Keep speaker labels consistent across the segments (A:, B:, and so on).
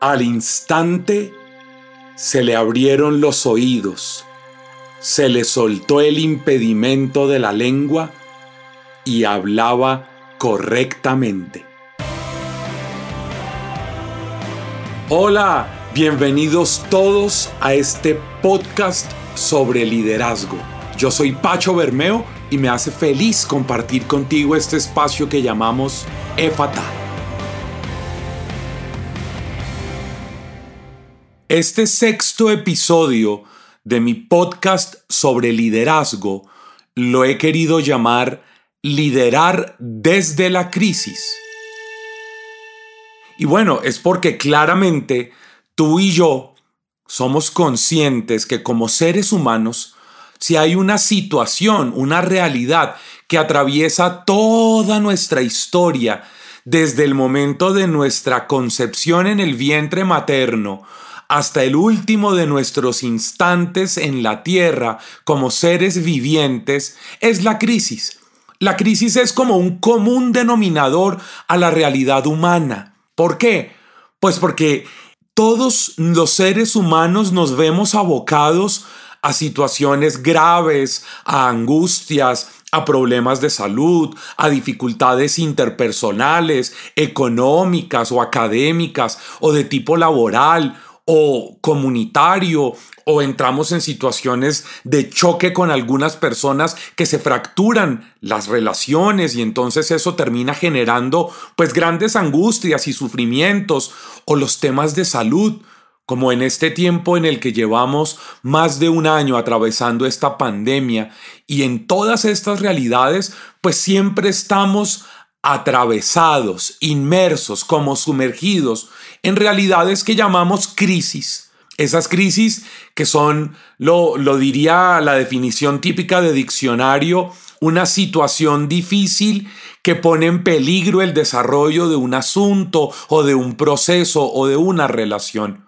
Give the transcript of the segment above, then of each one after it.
A: Al instante se le abrieron los oídos, se le soltó el impedimento de la lengua y hablaba correctamente. Hola, bienvenidos todos a este podcast sobre liderazgo. Yo soy Pacho Bermeo y me hace feliz compartir contigo este espacio que llamamos EFATA. Este sexto episodio de mi podcast sobre liderazgo lo he querido llamar Liderar desde la crisis. Y bueno, es porque claramente tú y yo somos conscientes que como seres humanos, si hay una situación, una realidad que atraviesa toda nuestra historia, desde el momento de nuestra concepción en el vientre materno hasta el último de nuestros instantes en la tierra como seres vivientes, es la crisis. La crisis es como un común denominador a la realidad humana. ¿Por qué? Pues porque todos los seres humanos nos vemos abocados a situaciones graves, a angustias, a problemas de salud, a dificultades interpersonales, económicas o académicas o de tipo laboral o comunitario o entramos en situaciones de choque con algunas personas que se fracturan las relaciones y entonces eso termina generando pues grandes angustias y sufrimientos o los temas de salud como en este tiempo en el que llevamos más de un año atravesando esta pandemia. Y en todas estas realidades pues siempre estamos atravesados, inmersos, como sumergidos en realidades que llamamos crisis. Esas crisis que son, lo, lo diría la definición típica de diccionario, una situación difícil que pone en peligro el desarrollo de un asunto o de un proceso o de una relación.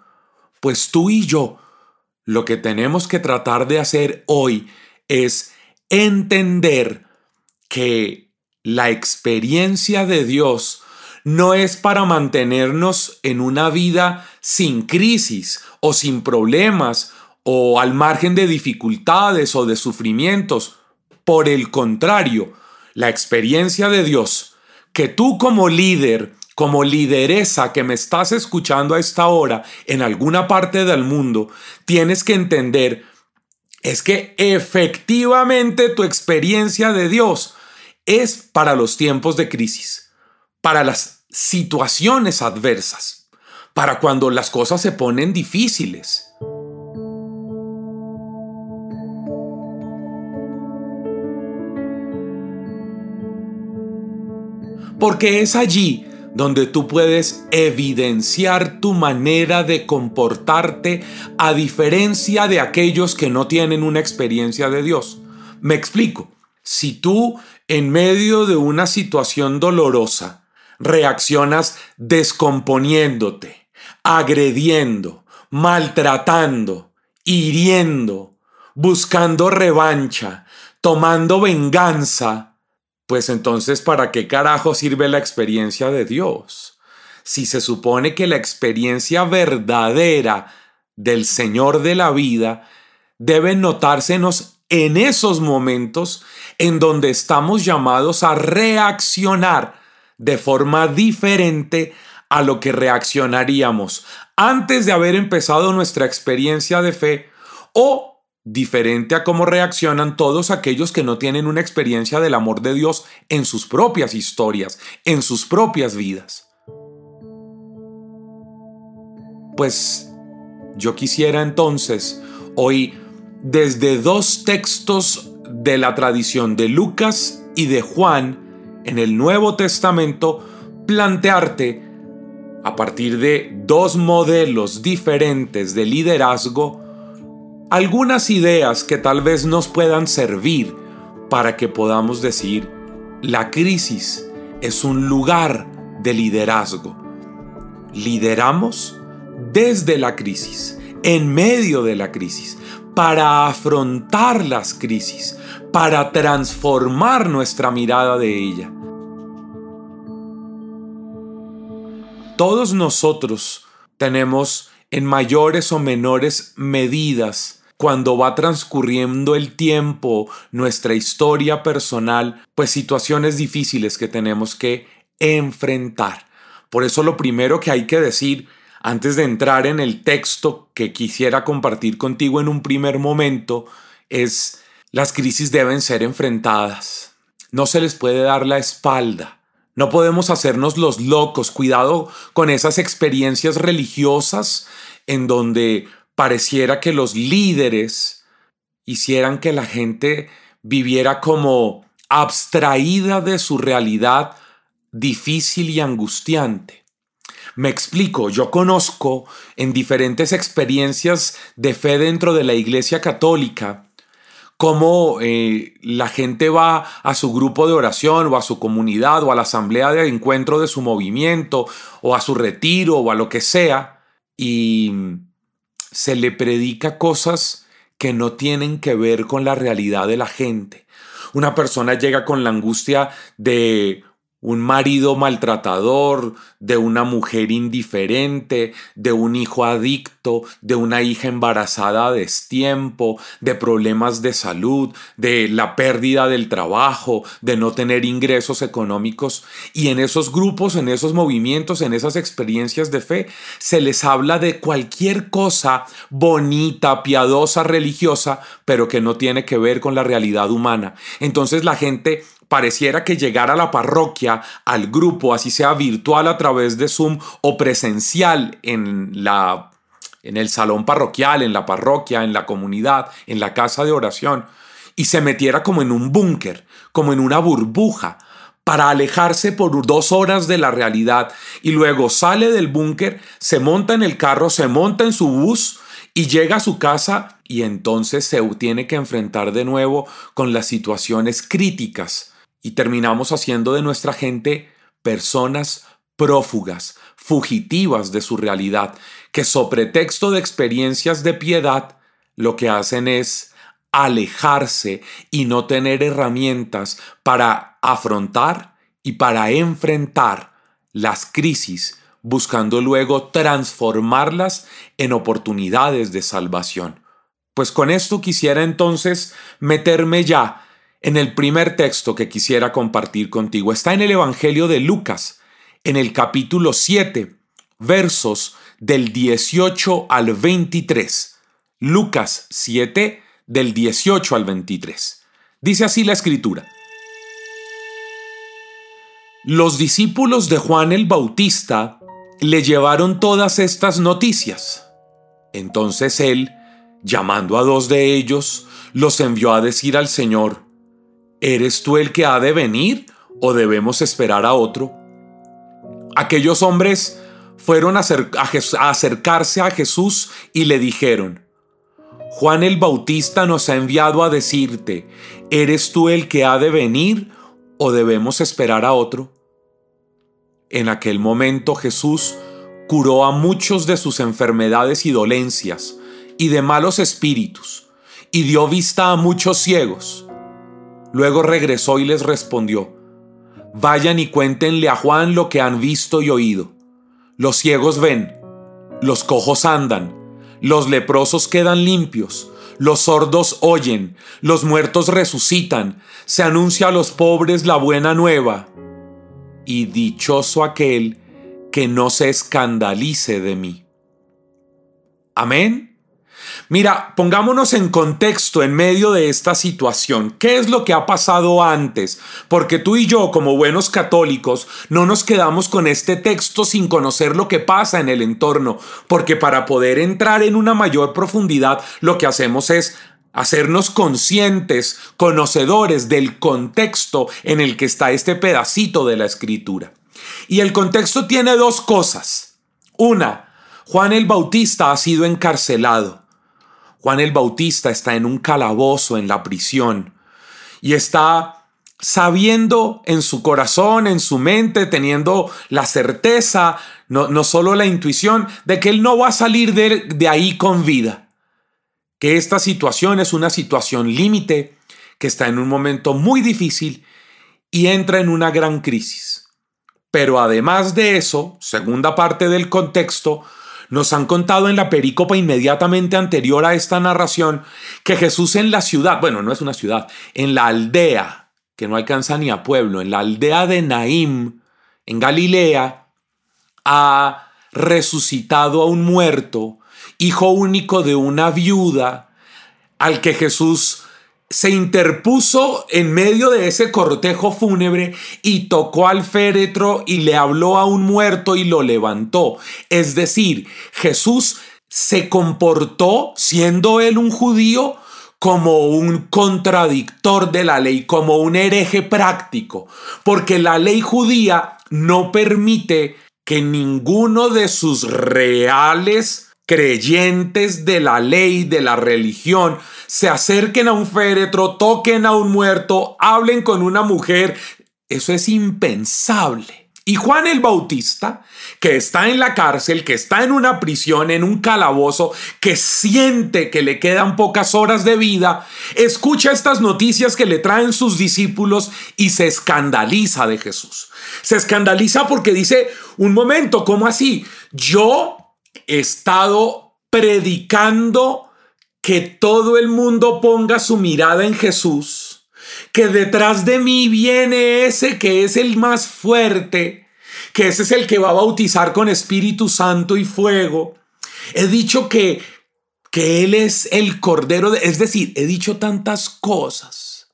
A: Pues tú y yo lo que tenemos que tratar de hacer hoy es entender que la experiencia de Dios no es para mantenernos en una vida sin crisis o sin problemas o al margen de dificultades o de sufrimientos. Por el contrario, la experiencia de Dios, que tú como líder, como lideresa que me estás escuchando a esta hora en alguna parte del mundo, tienes que entender es que efectivamente tu experiencia de Dios es para los tiempos de crisis, para las situaciones adversas, para cuando las cosas se ponen difíciles. Porque es allí donde tú puedes evidenciar tu manera de comportarte a diferencia de aquellos que no tienen una experiencia de Dios. Me explico. Si tú en medio de una situación dolorosa reaccionas descomponiéndote, agrediendo, maltratando, hiriendo, buscando revancha, tomando venganza, pues entonces ¿para qué carajo sirve la experiencia de Dios? Si se supone que la experiencia verdadera del Señor de la vida debe notársenos en esos momentos en donde estamos llamados a reaccionar de forma diferente a lo que reaccionaríamos antes de haber empezado nuestra experiencia de fe o diferente a cómo reaccionan todos aquellos que no tienen una experiencia del amor de Dios en sus propias historias, en sus propias vidas. Pues yo quisiera entonces hoy desde dos textos de la tradición de Lucas y de Juan en el Nuevo Testamento, plantearte a partir de dos modelos diferentes de liderazgo, algunas ideas que tal vez nos puedan servir para que podamos decir, la crisis es un lugar de liderazgo. Lideramos desde la crisis, en medio de la crisis, para afrontar las crisis, para transformar nuestra mirada de ella. Todos nosotros tenemos en mayores o menores medidas cuando va transcurriendo el tiempo, nuestra historia personal, pues situaciones difíciles que tenemos que enfrentar. Por eso lo primero que hay que decir antes de entrar en el texto que quisiera compartir contigo en un primer momento es las crisis deben ser enfrentadas. No se les puede dar la espalda. No podemos hacernos los locos. Cuidado con esas experiencias religiosas en donde pareciera que los líderes hicieran que la gente viviera como abstraída de su realidad difícil y angustiante. Me explico, yo conozco en diferentes experiencias de fe dentro de la Iglesia Católica cómo eh, la gente va a su grupo de oración o a su comunidad o a la asamblea de encuentro de su movimiento o a su retiro o a lo que sea y se le predica cosas que no tienen que ver con la realidad de la gente. Una persona llega con la angustia de un marido maltratador, de una mujer indiferente, de un hijo adicto, de una hija embarazada a destiempo, de problemas de salud, de la pérdida del trabajo, de no tener ingresos económicos. Y en esos grupos, en esos movimientos, en esas experiencias de fe, se les habla de cualquier cosa bonita, piadosa, religiosa, pero que no tiene que ver con la realidad humana. Entonces la gente pareciera que llegar a la parroquia, al grupo, así sea virtual a través de Zoom o presencial en la en el salón parroquial, en la parroquia, en la comunidad, en la casa de oración, y se metiera como en un búnker, como en una burbuja, para alejarse por dos horas de la realidad, y luego sale del búnker, se monta en el carro, se monta en su bus, y llega a su casa y entonces se tiene que enfrentar de nuevo con las situaciones críticas y terminamos haciendo de nuestra gente personas prófugas, fugitivas de su realidad, que sobre texto de experiencias de piedad lo que hacen es alejarse y no tener herramientas para afrontar y para enfrentar las crisis, buscando luego transformarlas en oportunidades de salvación. Pues con esto quisiera entonces meterme ya en el primer texto que quisiera compartir contigo. Está en el Evangelio de Lucas, en el capítulo 7, versos del 18 al 23. Lucas 7, del 18 al 23. Dice así la escritura. Los discípulos de Juan el Bautista le llevaron todas estas noticias. Entonces él, llamando a dos de ellos, los envió a decir al Señor, ¿Eres tú el que ha de venir o debemos esperar a otro? Aquellos hombres fueron a, acercarse a Jesús y le dijeron, Juan el Bautista nos ha enviado a decirte, ¿eres tú el que ha de venir o debemos esperar a otro? En aquel momento Jesús curó a muchos de sus enfermedades y dolencias y de malos espíritus, y dio vista a muchos ciegos Luego regresó y les respondió, Vayan y cuéntenle a Juan lo que han visto y oído. Los ciegos ven, los cojos andan, los leprosos quedan limpios, los sordos oyen, los muertos resucitan, se anuncia a los pobres la buena nueva. Y dichoso aquel que no se escandalice de mí. Amén. Mira, pongámonos en contexto en medio de esta situación. ¿Qué es lo que ha pasado antes? Porque tú y yo, como buenos católicos, no nos quedamos con este texto sin conocer lo que pasa en el entorno, porque para poder entrar en una mayor profundidad, lo que hacemos es hacernos conscientes, conocedores del contexto en el que está este pedacito de la escritura. Y el contexto tiene dos cosas. Una, Juan el Bautista ha sido encarcelado. Juan el Bautista está en un calabozo en la prisión y está sabiendo en su corazón, en su mente, teniendo la certeza, no, no solo la intuición, de que él no va a salir de, de ahí con vida. Que esta situación es una situación límite, que está en un momento muy difícil y entra en una gran crisis. Pero además de eso, segunda parte del contexto, nos han contado en la perícopa inmediatamente anterior a esta narración que Jesús en la ciudad, bueno, no es una ciudad, en la aldea, que no alcanza ni a pueblo, en la aldea de Naim, en Galilea, ha resucitado a un muerto, hijo único de una viuda, al que Jesús se interpuso en medio de ese cortejo fúnebre y tocó al féretro y le habló a un muerto y lo levantó. Es decir, Jesús se comportó, siendo él un judío, como un contradictor de la ley, como un hereje práctico, porque la ley judía no permite que ninguno de sus reales creyentes de la ley, de la religión, se acerquen a un féretro, toquen a un muerto, hablen con una mujer. Eso es impensable. Y Juan el Bautista, que está en la cárcel, que está en una prisión, en un calabozo, que siente que le quedan pocas horas de vida, escucha estas noticias que le traen sus discípulos y se escandaliza de Jesús. Se escandaliza porque dice, un momento, ¿cómo así? Yo estado predicando que todo el mundo ponga su mirada en Jesús, que detrás de mí viene ese que es el más fuerte, que ese es el que va a bautizar con Espíritu Santo y fuego. He dicho que que él es el cordero, de, es decir, he dicho tantas cosas.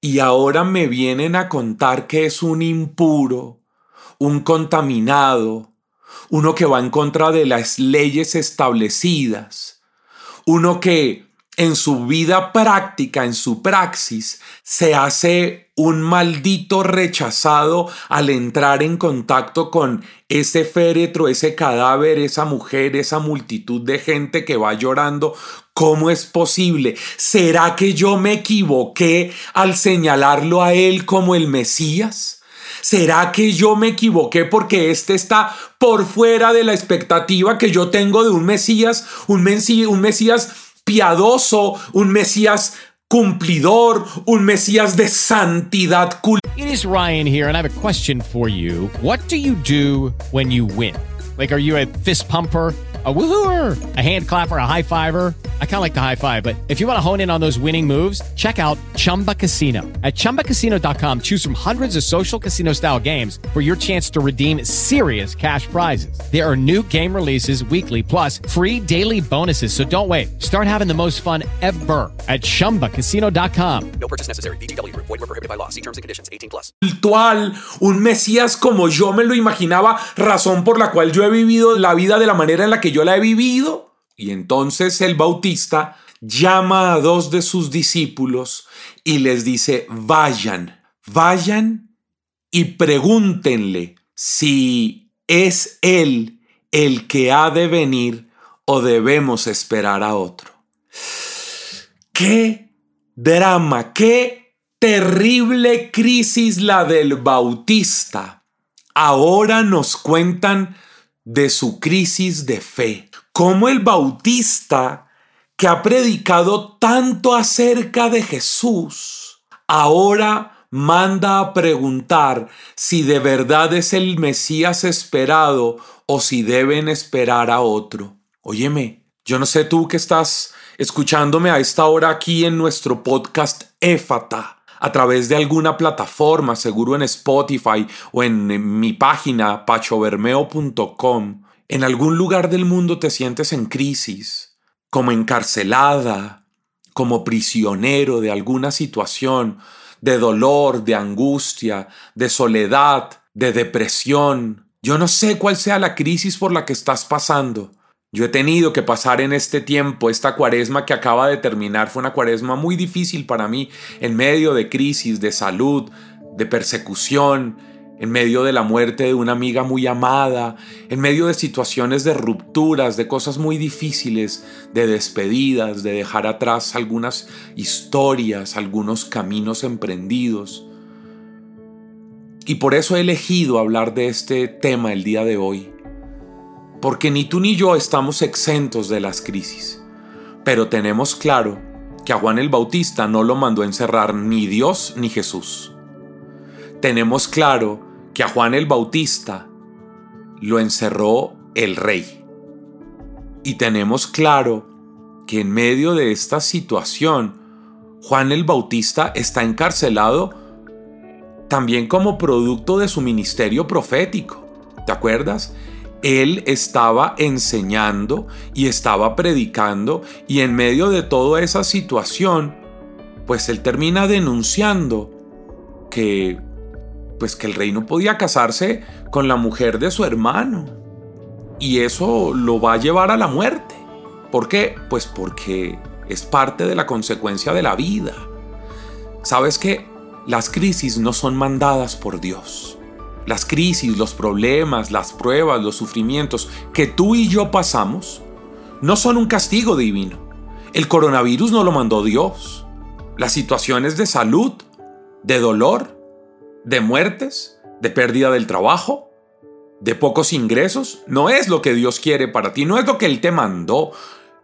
A: Y ahora me vienen a contar que es un impuro, un contaminado, uno que va en contra de las leyes establecidas, uno que en su vida práctica, en su praxis, se hace un maldito rechazado al entrar en contacto con ese féretro, ese cadáver, esa mujer, esa multitud de gente que va llorando. ¿Cómo es posible? ¿Será que yo me equivoqué al señalarlo a él como el Mesías? ¿Será que yo me equivoqué porque este está por fuera de la expectativa que yo tengo de un Mesías, un Mesías, un Mesías piadoso, un Mesías cumplidor, un Mesías de santidad?
B: It is Ryan here and I have a question for you. What do you do when you win? Like are you a fist pumper? a woohooer, a hand clapper, a high fiver. I kind of like the high five, but if you want to hone in on those winning moves, check out Chumba Casino. At ChumbaCasino.com, choose from hundreds of social casino style games for your chance to redeem serious cash prizes. There are new game releases weekly, plus free daily bonuses. So don't wait. Start having the most fun ever at ChumbaCasino.com.
C: No purchase necessary. BGW. Void were prohibited by law. See terms and conditions. 18 plus.
A: Virtual, un Mesías como yo me lo imaginaba, razón por la cual yo he vivido la vida de la manera en la que yo la he vivido. Y entonces el Bautista llama a dos de sus discípulos y les dice, vayan, vayan y pregúntenle si es él el que ha de venir o debemos esperar a otro. Qué drama, qué terrible crisis la del Bautista. Ahora nos cuentan de su crisis de fe. Como el Bautista, que ha predicado tanto acerca de Jesús, ahora manda a preguntar si de verdad es el Mesías esperado o si deben esperar a otro. Óyeme, yo no sé tú que estás escuchándome a esta hora aquí en nuestro podcast Éfata a través de alguna plataforma, seguro en Spotify o en, mi página pachobermeo.com, en algún lugar del mundo te sientes en crisis, como encarcelada, como prisionero de alguna situación, de dolor, de angustia, de soledad, de depresión. Yo no sé cuál sea la crisis por la que estás pasando, yo he tenido que pasar en este tiempo, esta cuaresma que acaba de terminar, fue una cuaresma muy difícil para mí, en medio de crisis, de salud, de persecución, en medio de la muerte de una amiga muy amada, en medio de situaciones de rupturas, de cosas muy difíciles, de despedidas, de dejar atrás algunas historias, algunos caminos emprendidos. Y por eso he elegido hablar de este tema el día de hoy, porque ni tú ni yo estamos exentos de las crisis, pero tenemos claro que a Juan el Bautista no lo mandó a encerrar ni Dios ni Jesús. Tenemos claro que a Juan el Bautista lo encerró el rey. Y tenemos claro que en medio de esta situación, Juan el Bautista está encarcelado también como producto de su ministerio profético. ¿Te acuerdas? Él estaba enseñando y estaba predicando y en medio de toda esa situación, pues él termina denunciando que pues que el rey no podía casarse con la mujer de su hermano. Y eso lo va a llevar a la muerte. ¿Por qué? Pues porque es parte de la consecuencia de la vida. ¿Sabes que Las crisis no son mandadas por Dios. Las crisis, los problemas, las pruebas, los sufrimientos que tú y yo pasamos no son un castigo divino. El coronavirus no lo mandó Dios. Las situaciones de salud, de dolor, de muertes, de pérdida del trabajo, de pocos ingresos, no es lo que Dios quiere para ti, no es lo que Él te mandó,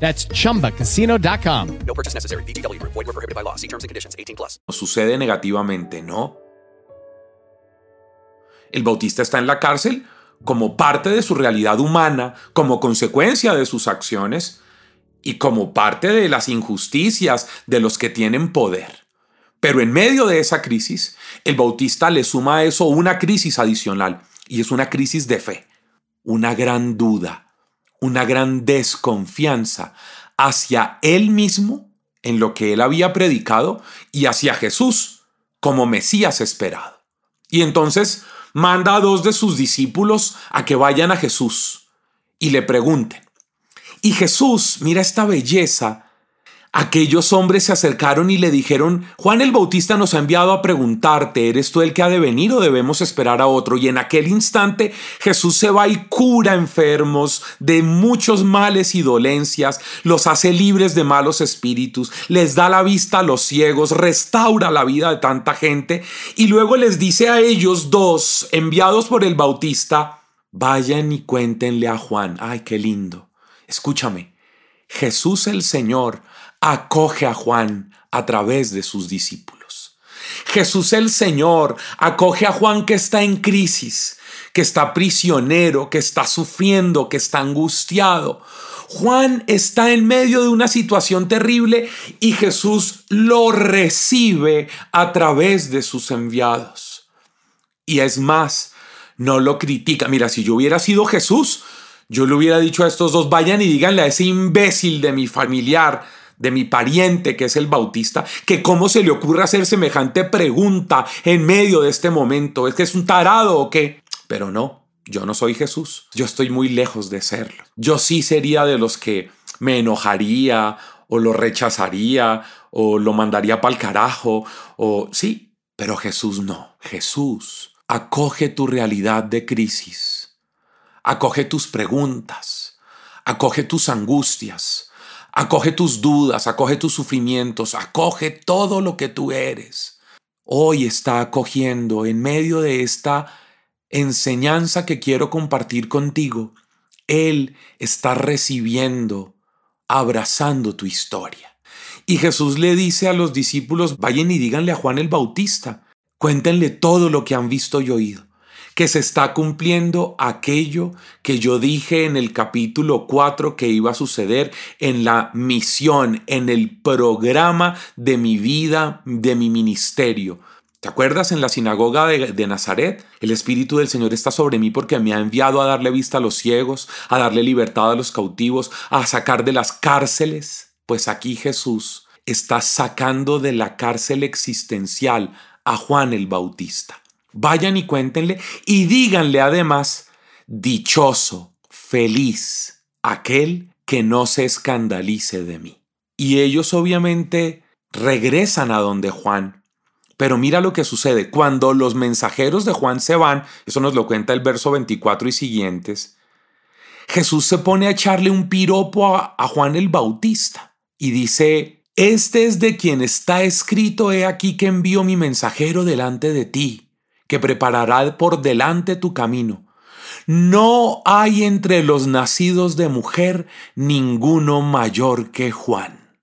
B: That's chumbacasino.com.
C: No purchase necessary. VGW Group. Void were prohibited by law. See terms and conditions. 18 plus.
A: sucede negativamente, ¿no? El Bautista está en la cárcel como parte de su realidad humana, como consecuencia de sus acciones y como parte de las injusticias de los que tienen poder. Pero en medio de esa crisis, el Bautista le suma a eso una crisis adicional y es una crisis de fe, una gran duda, una gran desconfianza hacia él mismo en lo que él había predicado y hacia Jesús como Mesías esperado. Y entonces manda a dos de sus discípulos a que vayan a Jesús y le pregunten. Y Jesús, mira esta belleza, Aquellos hombres se acercaron y le dijeron, Juan el Bautista nos ha enviado a preguntarte, ¿eres tú el que ha de venir o debemos esperar a otro? Y en aquel instante Jesús se va y cura enfermos de muchos males y dolencias, los hace libres de malos espíritus, les da la vista a los ciegos, restaura la vida de tanta gente y luego les dice a ellos dos, enviados por el Bautista, vayan y cuéntenle a Juan, ay, qué lindo, escúchame. Jesús el Señor acoge a Juan a través de sus discípulos. Jesús el Señor acoge a Juan que está en crisis, que está prisionero, que está sufriendo, que está angustiado. Juan está en medio de una situación terrible y Jesús lo recibe a través de sus enviados. Y es más, no lo critica. Mira, si yo hubiera sido Jesús, yo le hubiera dicho a estos dos, vayan y díganle a ese imbécil de mi familiar, de mi pariente que es el bautista, que cómo se le ocurre hacer semejante pregunta en medio de este momento. ¿Es que es un tarado o qué? Pero no, yo no soy Jesús. Yo estoy muy lejos de serlo. Yo sí sería de los que me enojaría o lo rechazaría o lo mandaría para el carajo o sí, pero Jesús no. Jesús acoge tu realidad de crisis. Acoge tus preguntas. Acoge tus angustias Acoge tus dudas, acoge tus sufrimientos, acoge todo lo que tú eres. Hoy está acogiendo en medio de esta enseñanza que quiero compartir contigo. Él está recibiendo, abrazando tu historia. Y Jesús le dice a los discípulos, vayan y díganle a Juan el Bautista, cuéntenle todo lo que han visto y oído que se está cumpliendo aquello que yo dije en el capítulo 4 que iba a suceder en la misión, en el programa de mi vida, de mi ministerio. ¿Te acuerdas en la sinagoga de, de, Nazaret? El Espíritu del Señor está sobre mí porque me ha enviado a darle vista a los ciegos, a darle libertad a los cautivos, a sacar de las cárceles. Pues aquí Jesús está sacando de la cárcel existencial a Juan el Bautista. Vayan y cuéntenle y díganle además, dichoso, feliz, aquel que no se escandalice de mí. Y ellos obviamente regresan a donde Juan. Pero mira lo que sucede. Cuando los mensajeros de Juan se van, eso nos lo cuenta el verso 24 y siguientes, Jesús se pone a echarle un piropo a, Juan el Bautista y dice, este es de quien está escrito, he aquí que envío mi mensajero delante de ti, que preparará por delante tu camino. No hay entre los nacidos de mujer ninguno mayor que Juan.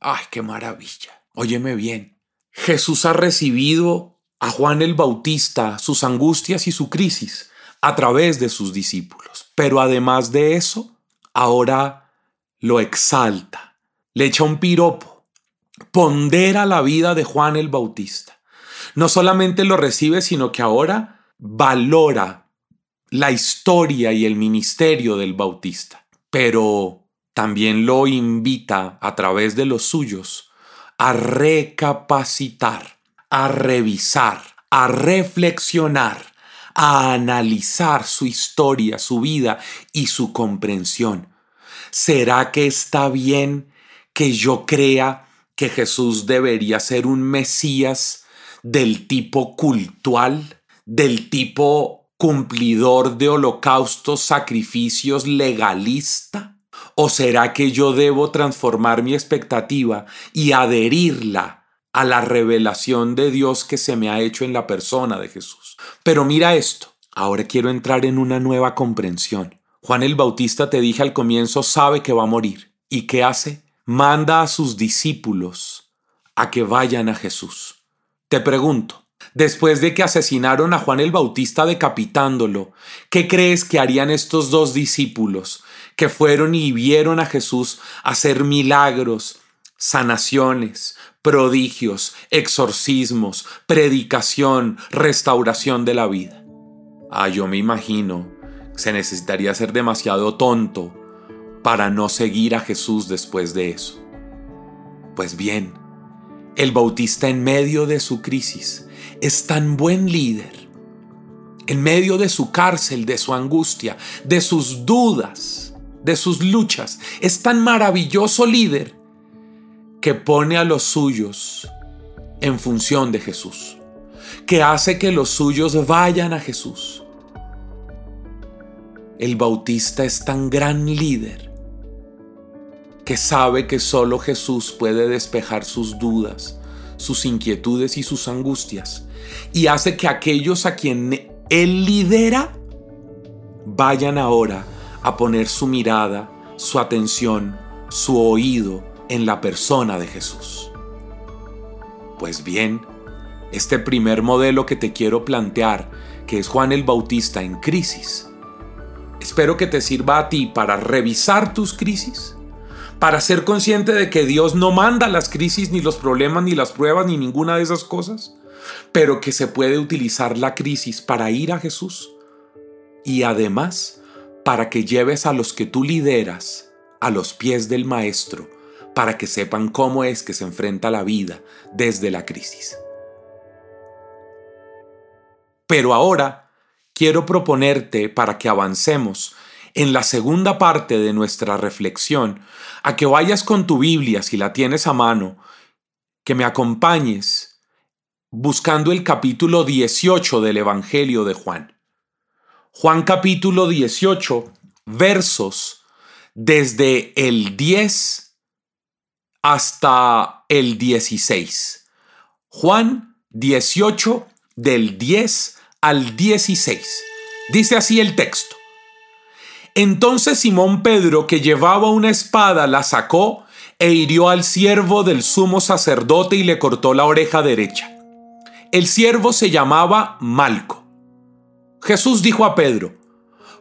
A: ¡Ay, qué maravilla! Óyeme bien. Jesús ha recibido a Juan el Bautista, sus angustias y su crisis a través de sus discípulos. Pero además de eso, ahora lo exalta, le echa un piropo, pondera la vida de Juan el Bautista. No solamente lo recibe, sino que ahora valora la historia y el ministerio del Bautista, pero también lo invita a través de los suyos a recapacitar, a revisar, a reflexionar, a analizar su historia, su vida y su comprensión. ¿Será que está bien que yo crea que Jesús debería ser un Mesías del tipo cultual, del tipo cumplidor de holocaustos, sacrificios, legalista? ¿O será que yo debo transformar mi expectativa y adherirla a la revelación de Dios que se me ha hecho en la persona de Jesús? Pero mira esto, ahora quiero entrar en una nueva comprensión. Juan el Bautista, te dije al comienzo, sabe que va a morir. ¿Y qué hace? Manda a sus discípulos a que vayan a Jesús. Te pregunto, después de que asesinaron a Juan el Bautista decapitándolo, ¿qué crees que harían estos dos discípulos que fueron y vieron a Jesús hacer milagros, sanaciones, prodigios, exorcismos, predicación, restauración de la vida? Ah, yo me imagino, se necesitaría ser demasiado tonto para no seguir a Jesús después de eso. Pues bien, el Bautista en medio de su crisis es tan buen líder, en medio de su cárcel, de su angustia, de sus dudas, de sus luchas, es tan maravilloso líder que pone a los suyos en función de Jesús, que hace que los suyos vayan a Jesús. El Bautista es tan gran líder que sabe que solo Jesús puede despejar sus dudas, sus inquietudes y sus angustias, y hace que aquellos a quien Él lidera vayan ahora a poner su mirada, su atención, su oído en la persona de Jesús. Pues bien, este primer modelo que te quiero plantear, que es Juan el Bautista en crisis, espero que te sirva a ti para revisar tus crisis para ser consciente de que Dios no manda las crisis, ni los problemas, ni las pruebas, ni ninguna de esas cosas, pero que se puede utilizar la crisis para ir a Jesús y además para que lleves a los que tú lideras a los pies del Maestro, para que sepan cómo es que se enfrenta la vida desde la crisis. Pero ahora quiero proponerte para que avancemos en la segunda parte de nuestra reflexión a que vayas con tu Biblia, si la tienes a mano, que me acompañes buscando el capítulo 18 del Evangelio de Juan. Juan capítulo 18, versos desde el 10 hasta el 16. Juan 18 del 10 al 16. Dice así el texto. Entonces Simón Pedro, que llevaba una espada, la sacó e hirió al siervo del sumo sacerdote y le cortó la oreja derecha. El siervo se llamaba Malco. Jesús dijo a Pedro,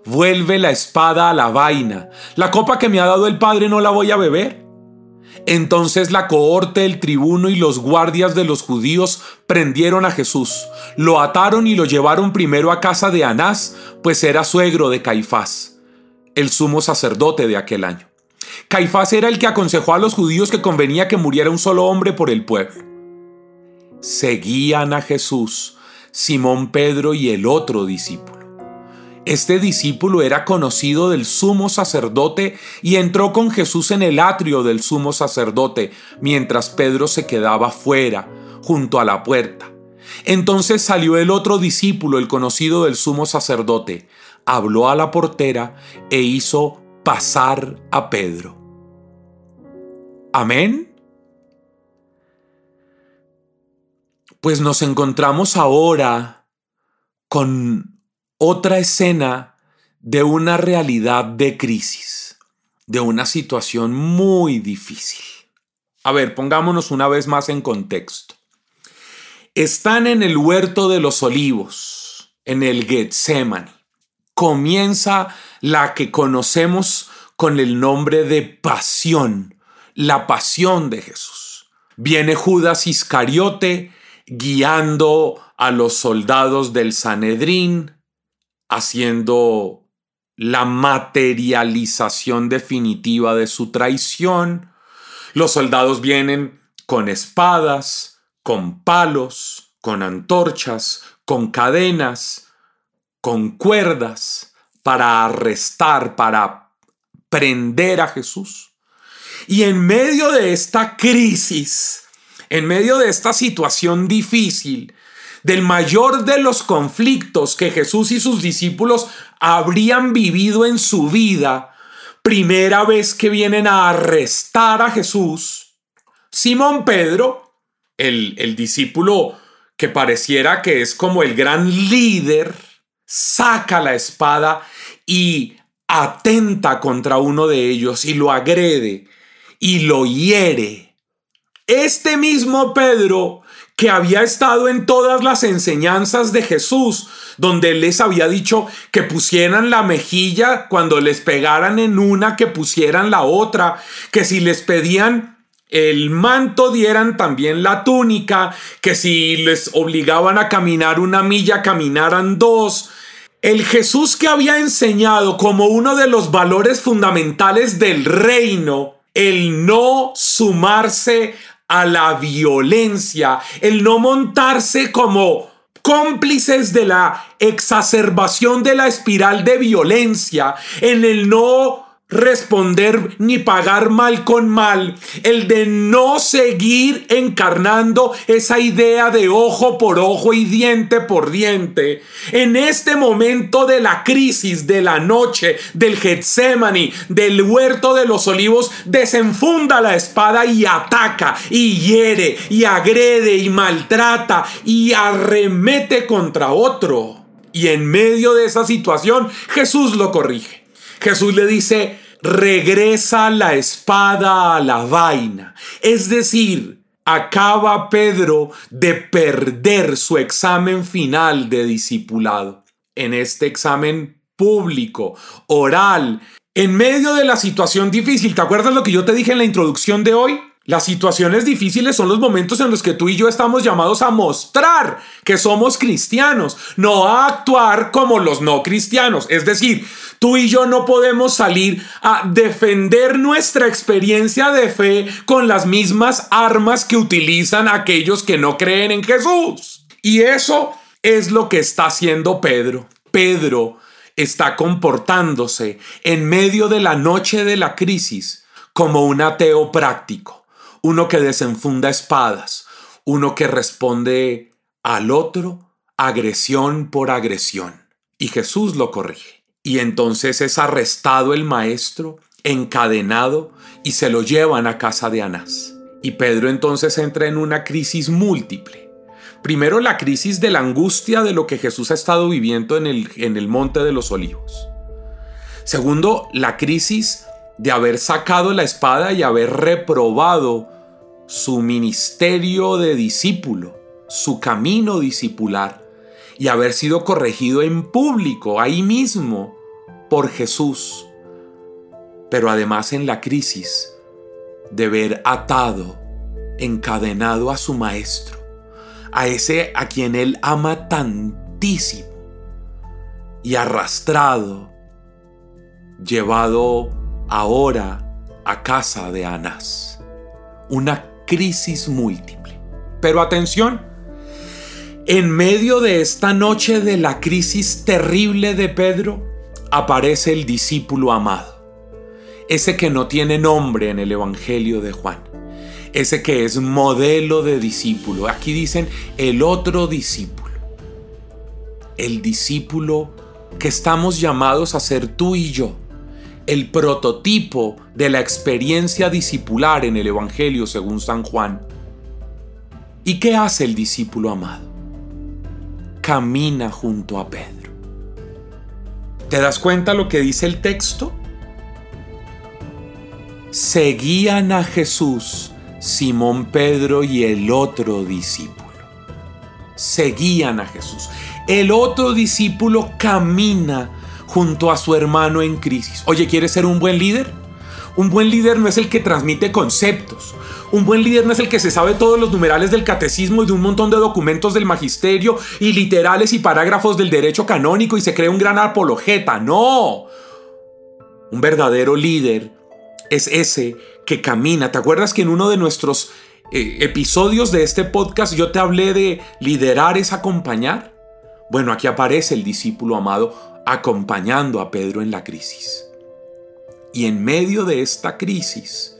A: vuelve la espada a la vaina, la copa que me ha dado el Padre no la voy a beber. Entonces la cohorte del tribuno y los guardias de los judíos prendieron a Jesús, lo ataron y lo llevaron primero a casa de Anás, pues era suegro de Caifás, el sumo sacerdote de aquel año. Caifás era el que aconsejó a los judíos que convenía que muriera un solo hombre por el pueblo. Seguían a Jesús Simón Pedro y el otro discípulo. Este discípulo era conocido del sumo sacerdote y entró con Jesús en el atrio del sumo sacerdote, mientras Pedro se quedaba fuera, junto a la puerta. Entonces salió el otro discípulo, el conocido del sumo sacerdote, habló a la portera e hizo pasar a Pedro. Amén. Pues nos encontramos ahora con otra escena de una realidad de crisis, de una situación muy difícil. A ver, pongámonos una vez más en contexto. Están en el huerto de los olivos, en el Getsemani. Comienza la que conocemos con el nombre de pasión, la pasión de Jesús. Viene Judas Iscariote guiando a los soldados del Sanedrín, haciendo la materialización definitiva de su traición. Los soldados vienen con espadas, con palos, con antorchas, con cadenas, con cuerdas para arrestar, para prender a Jesús. Y en medio de esta crisis, en medio de esta situación difícil, del mayor de los conflictos que Jesús y sus discípulos habrían vivido en su vida, primera vez que vienen a arrestar a Jesús, Simón Pedro, el, el discípulo que pareciera que es como el gran líder, saca la espada y atenta contra uno de ellos y lo agrede y lo hiere. Este mismo Pedro que había estado en todas las enseñanzas de Jesús, donde les había dicho que pusieran la mejilla cuando les pegaran en una, que pusieran la otra, que si les pedían el manto dieran también la túnica, que si les obligaban a caminar una milla, caminaran dos. El Jesús que había enseñado como uno de los valores fundamentales del reino, el no sumarse a la violencia, el no montarse como cómplices de la exacerbación de la espiral de violencia, en el no responder ni pagar mal con mal, el de no seguir encarnando esa idea de ojo por ojo y diente por diente. En este momento de la crisis de la noche, del Getsemani, del huerto de los olivos, desenfunda la espada y ataca y hiere y agrede y maltrata y arremete contra otro. Y en medio de esa situación, Jesús lo corrige. Jesús le dice, regresa la espada a la vaina. Es decir, acaba Pedro de perder su examen final de discipulado. En este examen público, oral, en medio de la situación difícil, ¿te acuerdas lo que yo te dije en la introducción de hoy? Las situaciones difíciles son los momentos en los que tú y yo estamos llamados a mostrar que somos cristianos, no a actuar como los no cristianos. Es decir, tú y yo no podemos salir a defender nuestra experiencia de fe con las mismas armas que utilizan aquellos que no creen en Jesús. Y eso es lo que está haciendo Pedro. Pedro está comportándose en medio de la noche de la crisis como un ateo práctico uno que desenfunda espadas, uno que responde al otro agresión por agresión. Y Jesús lo corrige. Y entonces es arrestado el maestro, encadenado, y se lo llevan a casa de Anás. Y Pedro entonces entra en una crisis múltiple. Primero la crisis de la angustia de lo que Jesús ha estado viviendo en el, en el monte de los olivos. Segundo, la crisis de haber sacado la espada y haber reprobado su ministerio de discípulo, su camino discipular y haber sido corregido en público, ahí mismo, por Jesús. Pero además en la crisis de ver atado, encadenado a su maestro, a ese a quien él ama tantísimo, y arrastrado, llevado ahora a casa de Anás. Una crisis múltiple. Pero atención, en medio de esta noche de la crisis terrible de Pedro, aparece el discípulo amado, ese que no tiene nombre en el Evangelio de Juan, ese que es modelo de discípulo. Aquí dicen el otro discípulo, el discípulo que estamos llamados a ser tú y yo, el prototipo de la experiencia discipular en el Evangelio según San Juan. ¿Y qué hace el discípulo amado? Camina junto a Pedro. ¿Te das cuenta lo que dice el texto? Seguían a Jesús Simón Pedro y el otro discípulo. Seguían a Jesús. El otro discípulo camina junto a su hermano en crisis. Oye, ¿quieres ser un buen líder? Un buen líder no es el que transmite conceptos. Un buen líder no es el que se sabe todos los numerales del catecismo y de un montón de documentos del magisterio y literales y parágrafos del derecho canónico y se cree un gran apologeta. No. Un verdadero líder es ese que camina. ¿Te acuerdas que en uno de nuestros eh, episodios de este podcast yo te hablé de liderar es acompañar? Bueno, aquí aparece el discípulo amado acompañando a Pedro en la crisis. Y en medio de esta crisis,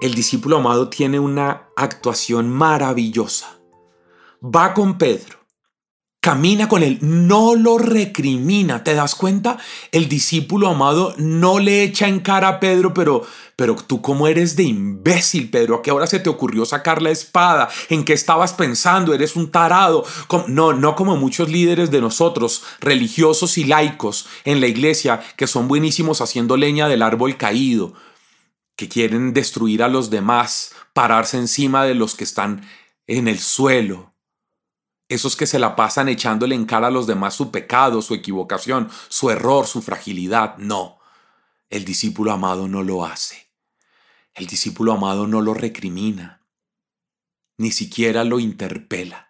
A: el discípulo amado tiene una actuación maravillosa. Va con Pedro camina con él, no lo recrimina, ¿te das cuenta? El discípulo amado no le echa en cara a Pedro, pero, pero tú cómo eres de imbécil, Pedro, ¿a qué hora se te ocurrió sacar la espada? ¿En qué estabas pensando? Eres un tarado. No, no como muchos líderes de nosotros, religiosos y laicos en la iglesia, que son buenísimos haciendo leña del árbol caído, que quieren destruir a los demás, pararse encima de los que están en el suelo esos que se la pasan echándole en cara a los demás su pecado, su equivocación, su error, su fragilidad. No, el discípulo amado no lo hace. El discípulo amado no lo recrimina, ni siquiera lo interpela.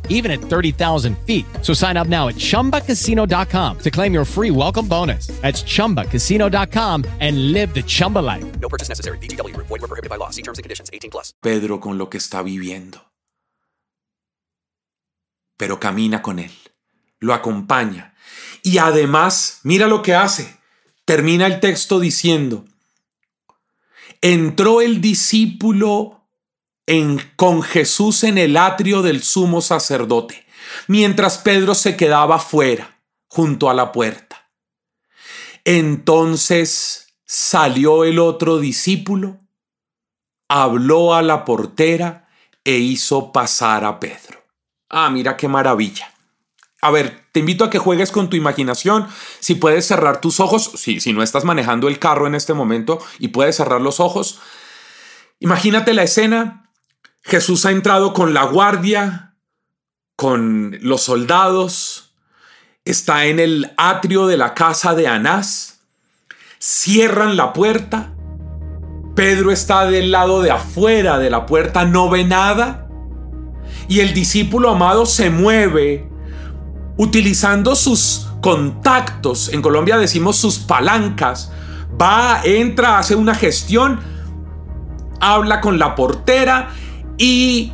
B: even at 30,000 feet. So sign up now at chumbacasino.com to claim your free welcome bonus. That's chumbacasino.com and live the Chumba life.
C: No purchase necessary. VGW Group. Void were prohibited by law. See terms and conditions. 18 plus.
A: Pedro con lo que está viviendo. Pero camina con él, lo acompaña. Y además, mira lo que hace termina el texto diciendo, entró el discípulo en, con Jesús en el atrio del sumo sacerdote, mientras Pedro se quedaba fuera, junto a la puerta. Entonces salió el otro discípulo, habló a la portera e hizo pasar a Pedro. Ah, mira qué maravilla. A ver, te invito a que juegues con tu imaginación. Si puedes cerrar tus ojos, si, si no estás manejando el carro en este momento y puedes cerrar los ojos, imagínate la escena. Jesús ha entrado con la guardia, con los soldados, está en el atrio de la casa de Anás, cierran la puerta, Pedro está del lado de afuera de la puerta, no ve nada, y el discípulo amado se mueve utilizando sus contactos, en Colombia decimos sus palancas, va, entra, hace una gestión, habla con la portera y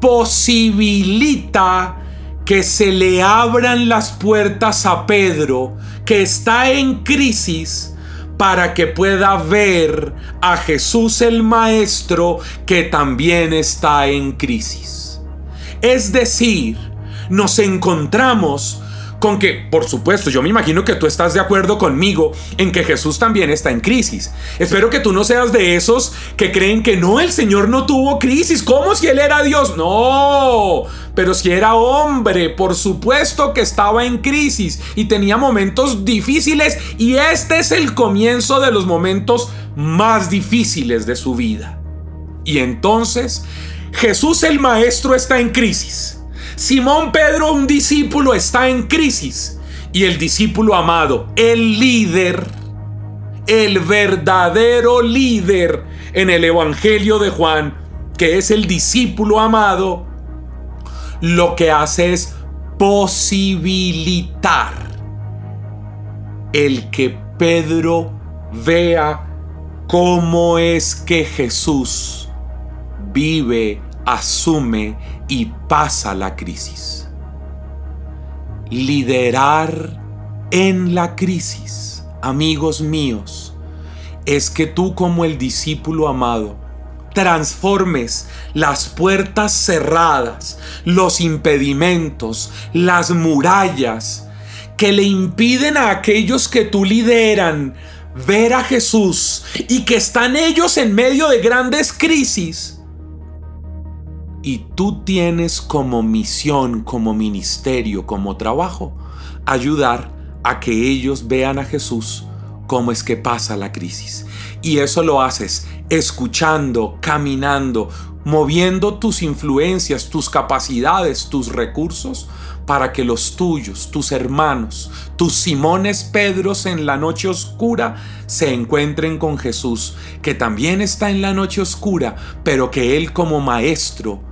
A: posibilita que se le abran las puertas a Pedro, que está en crisis, para que pueda ver a Jesús el Maestro, que también está en crisis. Es decir, nos encontramos con que, por supuesto, yo me imagino que tú estás de acuerdo conmigo en que Jesús también está en crisis. Espero que tú no seas de esos que creen que no, el Señor no tuvo crisis. ¿Cómo si Él era Dios? No, pero si era hombre, por supuesto que estaba en crisis y tenía momentos difíciles y este es el comienzo de los momentos más difíciles de su vida. Y entonces, Jesús el Maestro está en crisis. Simón Pedro, un discípulo, está en crisis. Y el discípulo amado, el líder, el verdadero líder en el Evangelio de Juan, que es el discípulo amado, lo que hace es posibilitar el que Pedro vea cómo es que Jesús vive, asume y pasa la crisis. Liderar en la crisis, amigos míos, es que tú como el discípulo amado transformes las puertas cerradas, los impedimentos, las murallas que le impiden a aquellos que tú lideran ver a Jesús y que están ellos en medio de grandes crisis y tú tienes como misión, como ministerio, como trabajo, ayudar a que ellos vean a Jesús cómo es que pasa la crisis. Y eso lo haces escuchando, caminando, moviendo tus influencias, tus capacidades, tus recursos, para que los tuyos, tus hermanos, tus Simones Pedros en la noche oscura se encuentren con Jesús, que también está en la noche oscura, pero que Él como maestro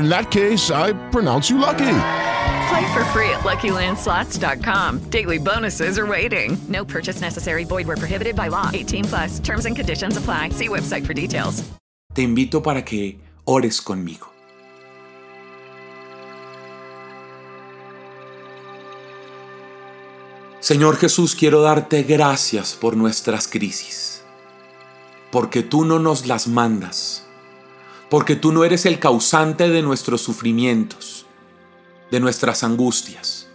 D: in that case, I pronounce you lucky.
E: Play for free at LuckyLandSlots.com. Daily bonuses are waiting. No purchase necessary. Void were prohibited by law. 18 plus. Terms and conditions apply. See website for details.
A: Te invito para que ores conmigo. Señor Jesús, quiero darte gracias por nuestras crisis, porque tú no nos las mandas porque tú no eres el causante de nuestros sufrimientos, de nuestras angustias,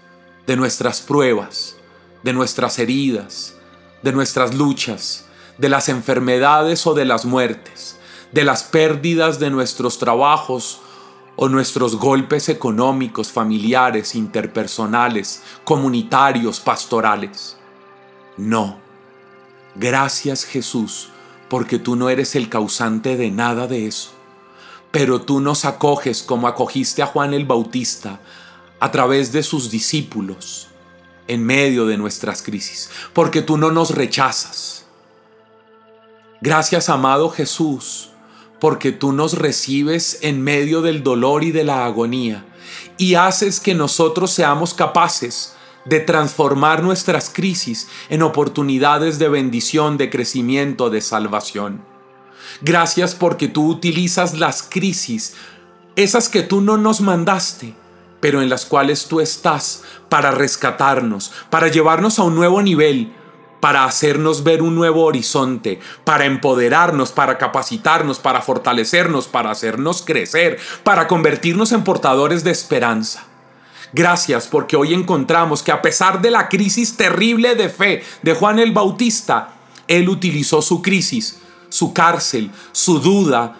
A: de nuestras pruebas, de nuestras heridas, de nuestras luchas, de las enfermedades o de las muertes, de las pérdidas de nuestros trabajos o nuestros golpes económicos, familiares, interpersonales, comunitarios, pastorales. No. Gracias Jesús, porque tú no eres el causante de nada de eso pero tú nos acoges como acogiste a Juan el Bautista a través de sus discípulos en medio de nuestras crisis, porque tú no nos rechazas. Gracias, amado Jesús, porque tú nos recibes en medio del dolor y de la agonía y haces que nosotros seamos capaces de transformar nuestras crisis en oportunidades de bendición, de crecimiento, de salvación. Gracias porque tú utilizas las crisis, esas que tú no nos mandaste, pero en las cuales tú estás para rescatarnos, para llevarnos a un nuevo nivel, para hacernos ver un nuevo horizonte, para empoderarnos, para capacitarnos, para fortalecernos, para hacernos crecer, para convertirnos en portadores de esperanza. Gracias porque hoy encontramos que a pesar de la crisis terrible de fe de Juan el Bautista, él utilizó su crisis su cárcel, su duda,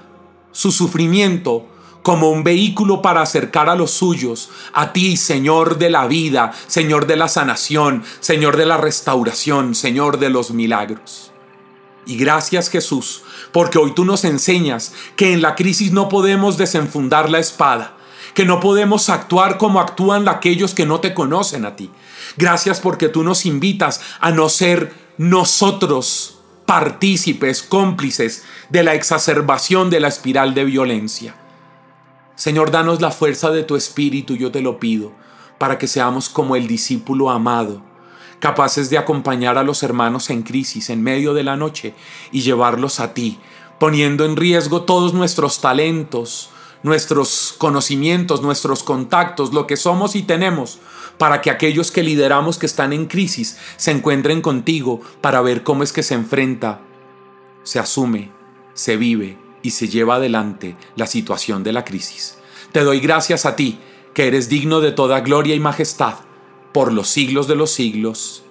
A: su sufrimiento, como un vehículo para acercar a los suyos, a ti, Señor de la vida, Señor de la sanación, Señor de la restauración, Señor de los milagros. Y gracias Jesús, porque hoy tú nos enseñas que en la crisis no podemos desenfundar la espada, que no podemos actuar como actúan aquellos que no te conocen a ti. Gracias porque tú nos invitas a no ser nosotros partícipes, cómplices de la exacerbación de la espiral de violencia. Señor, danos la fuerza de tu espíritu, yo te lo pido, para que seamos como el discípulo amado, capaces de acompañar a los hermanos en crisis en medio de la noche y llevarlos a ti, poniendo en riesgo todos nuestros talentos, nuestros conocimientos, nuestros contactos, lo que somos y tenemos, para que aquellos que lideramos que están en crisis se encuentren contigo para ver cómo es que se enfrenta, se asume, se vive y se lleva adelante la situación de la crisis. Te doy gracias a ti, que eres digno de toda gloria y majestad, por los siglos de los siglos.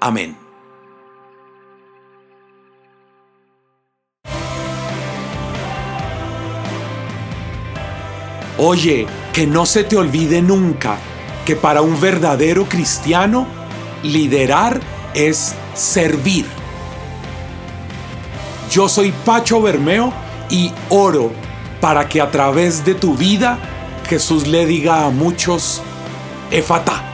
A: Amén. Oye, que no se te olvide nunca que para un verdadero cristiano, liderar es servir. Yo soy Pacho Bermeo y oro para que a través de tu vida Jesús le diga a muchos, Efata.